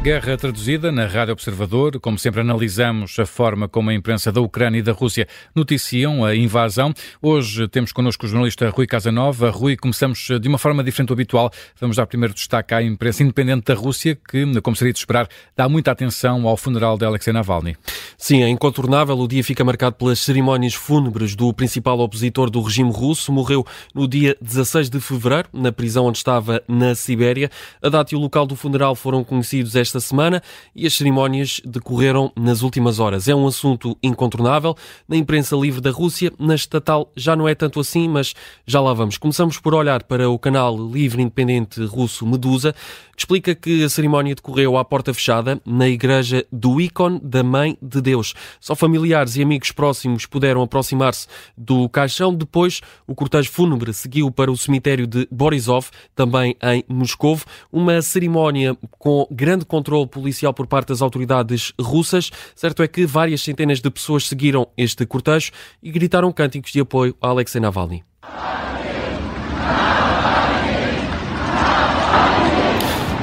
Guerra Traduzida na Rádio Observador. Como sempre, analisamos a forma como a imprensa da Ucrânia e da Rússia noticiam a invasão. Hoje temos connosco o jornalista Rui Casanova. Rui, começamos de uma forma diferente do habitual. Vamos dar primeiro destaque à imprensa independente da Rússia, que, como seria de esperar, dá muita atenção ao funeral de Alexei Navalny. Sim, é incontornável. O dia fica marcado pelas cerimónias fúnebres do principal opositor do regime russo. Morreu no dia 16 de fevereiro, na prisão onde estava na Sibéria. A data e o local do funeral foram conhecidos esta esta semana e as cerimónias decorreram nas últimas horas. É um assunto incontornável. Na imprensa livre da Rússia, na estatal já não é tanto assim, mas já lá vamos. Começamos por olhar para o canal livre independente russo Medusa, que explica que a cerimónia decorreu à porta fechada na igreja do ícone da Mãe de Deus. Só familiares e amigos próximos puderam aproximar-se do caixão. Depois, o cortejo fúnebre seguiu para o cemitério de Borisov, também em Moscou. Uma cerimónia com grande controle policial por parte das autoridades russas. Certo é que várias centenas de pessoas seguiram este cortejo e gritaram cânticos de apoio a Alexei Navalny.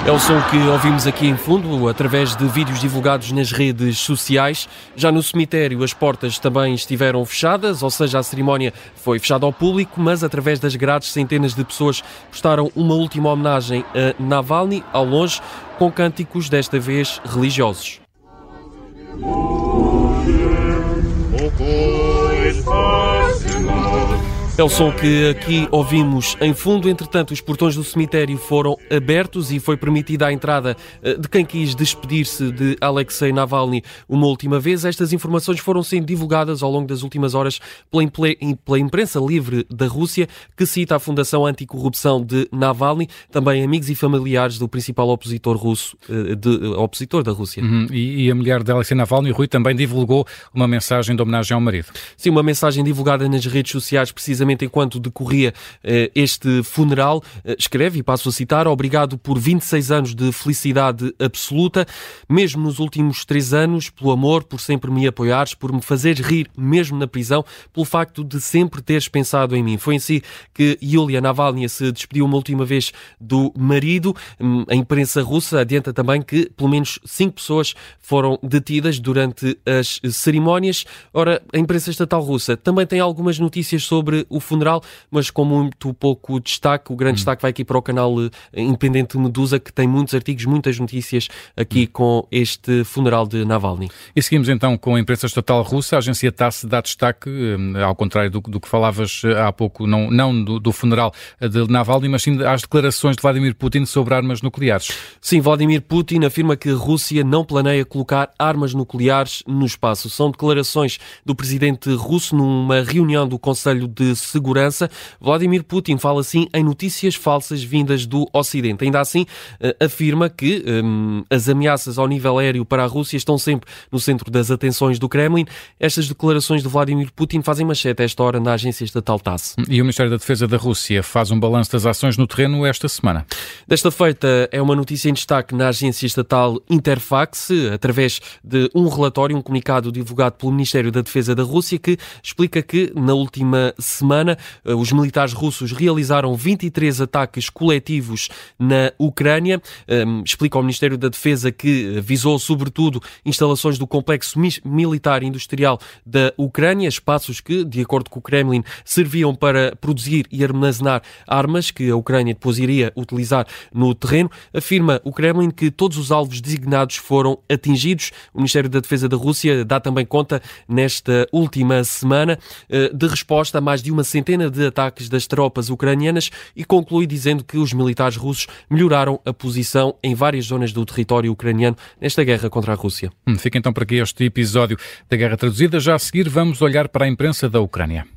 É o som que ouvimos aqui em fundo, através de vídeos divulgados nas redes sociais. Já no cemitério, as portas também estiveram fechadas, ou seja, a cerimónia foi fechada ao público, mas através das grades, centenas de pessoas prestaram uma última homenagem a Navalny, ao longe, com cânticos desta vez religiosos. É o som que aqui ouvimos em fundo. Entretanto, os portões do cemitério foram abertos e foi permitida a entrada eh, de quem quis despedir-se de Alexei Navalny uma última vez. Estas informações foram sendo divulgadas ao longo das últimas horas pela imprensa livre da Rússia, que cita a Fundação Anticorrupção de Navalny, também amigos e familiares do principal opositor russo, eh, de, opositor da Rússia. Uhum. E, e, a mulher de Alexei Navalny, Rui, também divulgou uma mensagem de homenagem ao marido. Sim, uma mensagem divulgada nas redes sociais, precisamente precisamente enquanto decorria eh, este funeral, eh, escreve, e passo a citar, obrigado por 26 anos de felicidade absoluta, mesmo nos últimos três anos, pelo amor, por sempre me apoiares, por me fazeres rir mesmo na prisão, pelo facto de sempre teres pensado em mim. Foi em si que Yulia Navalny se despediu uma última vez do marido. Hum, a imprensa russa adianta também que pelo menos cinco pessoas foram detidas durante as cerimónias. Ora, a imprensa estatal russa também tem algumas notícias sobre o funeral, mas com muito pouco destaque. O grande hum. destaque vai aqui para o canal eh, independente Medusa, que tem muitos artigos, muitas notícias aqui hum. com este funeral de Navalny. E seguimos então com a imprensa estatal russa. A agência TASS dá destaque, eh, ao contrário do, do que falavas eh, há pouco, não, não do, do, funeral de Navalny, mas sim às declarações de Vladimir Putin sobre armas nucleares. Sim, Vladimir Putin afirma que a Rússia não planeia colocar armas nucleares no espaço. São declarações do presidente russo numa reunião do Conselho de segurança. Vladimir Putin fala assim em notícias falsas vindas do Ocidente. Ainda assim, eh, afirma que um, as ameaças ao nível aéreo para a Rússia estão sempre no centro das atenções do Kremlin. Estas declarações de Vladimir Putin fazem manchete a esta hora na agência estatal TASS. E o Ministério da Defesa da Rússia faz um balanço das ações no terreno esta semana. Desta feita é uma notícia em destaque na agência estatal Interfax, através de um relatório, um comunicado divulgado pelo Ministério da Defesa da Rússia, que explica que na última semana semana, eh, os militares russos realizaram 23 ataques coletivos na Ucrânia. Ehm, explica o Ministério da Defesa que visou, sobretudo, instalações do complexo militar industrial da Ucrânia, espaços que, de acordo com o Kremlin, serviam para produzir e armazenar armas que a Ucrânia depois iria utilizar no terreno. Afirma o Kremlin que todos os alvos designados foram atingidos. O Ministério da Defesa da Rússia dá também conta, nesta última semana, eh, de resposta a mais de uma centena de ataques das tropas ucranianas e conclui dizendo que os militares russos melhoraram a posição em várias zonas do território ucraniano nesta guerra contra a Rússia. Hum, fica então para aqui este episódio da Guerra Traduzida. Já a seguir vamos olhar para a imprensa da Ucrânia.